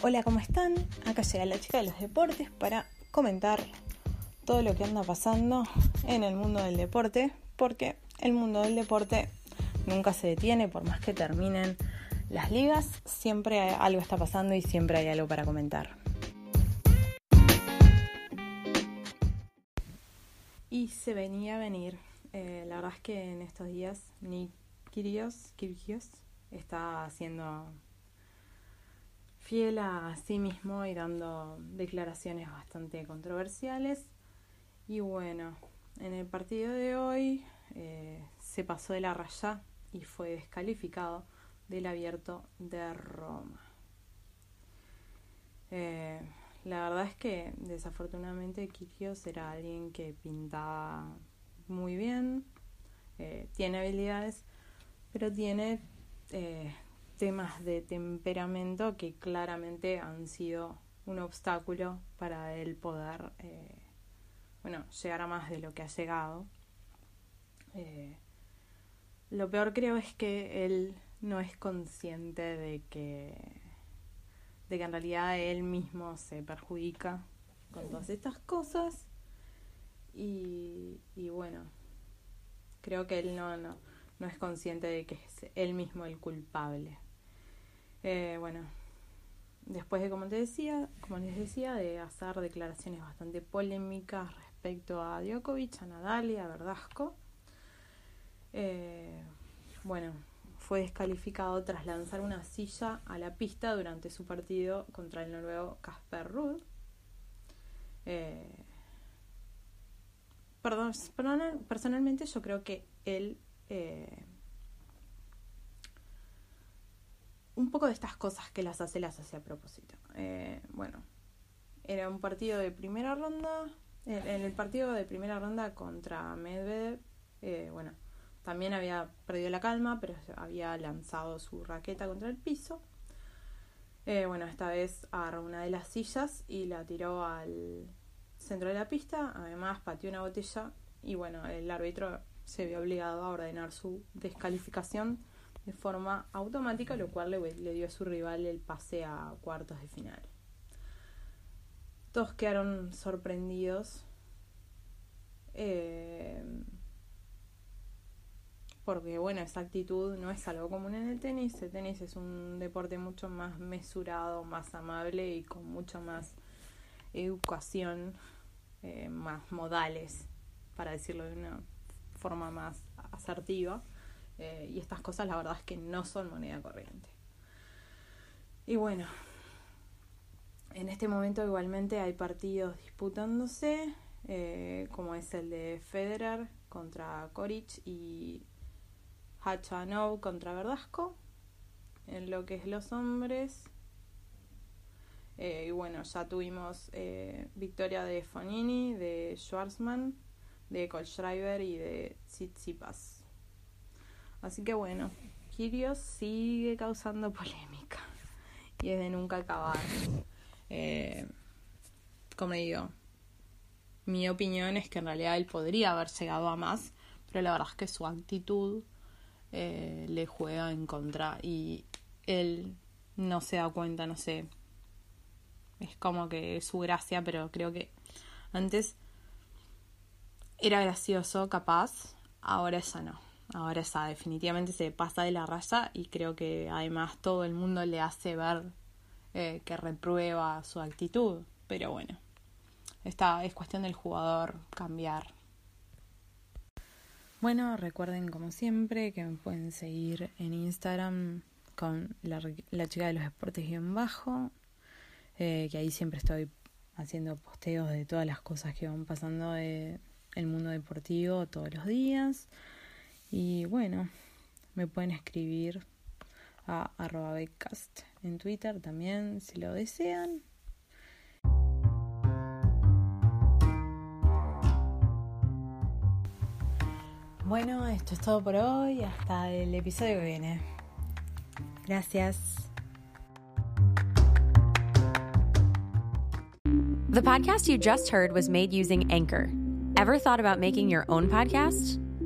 Hola, ¿cómo están? Acá llega la chica de los deportes para comentar todo lo que anda pasando en el mundo del deporte, porque el mundo del deporte nunca se detiene, por más que terminen las ligas, siempre algo está pasando y siempre hay algo para comentar. Y se venía a venir. Eh, la verdad es que en estos días Nick Kyrgios, Kyrgios está haciendo fiel a sí mismo y dando declaraciones bastante controversiales. Y bueno, en el partido de hoy eh, se pasó de la raya y fue descalificado del abierto de Roma. Eh, la verdad es que desafortunadamente Kyrgios era alguien que pintaba muy bien, eh, tiene habilidades, pero tiene temas de temperamento que claramente han sido un obstáculo para él poder, eh, bueno, llegar a más de lo que ha llegado. Eh, lo peor creo es que él no es consciente de que, de que en realidad él mismo se perjudica con todas estas cosas y, y bueno, creo que él no, no, no es consciente de que es él mismo el culpable. Eh, bueno, después de como te decía, como les decía, de hacer declaraciones bastante polémicas respecto a Djokovic, a Nadal y a Verdasco, eh, bueno, fue descalificado tras lanzar una silla a la pista durante su partido contra el noruego Casper Ruud. Eh, perdón, personalmente yo creo que él eh, un poco de estas cosas que las hace, las hace a propósito. Eh, bueno, era un partido de primera ronda. En el partido de primera ronda contra Medvedev, eh, bueno, también había perdido la calma, pero había lanzado su raqueta contra el piso. Eh, bueno, esta vez agarró una de las sillas y la tiró al centro de la pista. Además, pateó una botella y bueno, el árbitro se vio obligado a ordenar su descalificación de forma automática, lo cual le, dio a su rival el pase a cuartos de final. Todos quedaron sorprendidos. Eh, porque bueno, esa actitud no es algo común en el tenis. El tenis es un deporte mucho más mesurado, más amable y con mucho más educación, eh, más modales, para decirlo de una forma más asertiva. Eh, y estas cosas la verdad es que no son moneda corriente. Y bueno, en este momento igualmente hay partidos disputándose, eh, como es el de Federer contra Koric y Hachanov contra Verdasco, en lo que es los hombres. Eh, y bueno, ya tuvimos victoria de Fonini, de Schwarzman, de Kohlschreiber y de Tsitsipas. Así que bueno, Kirios sigue causando polémica y es de nunca acabar. Eh, como digo, mi opinión es que en realidad él podría haber llegado a más, pero la verdad es que su actitud eh, le juega en contra y él no se da cuenta, no sé. Es como que es su gracia, pero creo que antes era gracioso, capaz, ahora ya no ahora está, definitivamente se pasa de la raya y creo que además todo el mundo le hace ver eh, que reprueba su actitud. Pero bueno, esta es cuestión del jugador cambiar. Bueno, recuerden como siempre que me pueden seguir en Instagram con la, chica de los deportes guion bajo, eh, que ahí siempre estoy haciendo posteos de todas las cosas que van pasando en el mundo deportivo todos los días. Y bueno, me pueden escribir a arroba becast en Twitter también si lo desean. Bueno, esto es todo por hoy. Hasta el episodio que viene. Gracias. The podcast you just heard was made using Anchor. Ever thought about making your own podcast?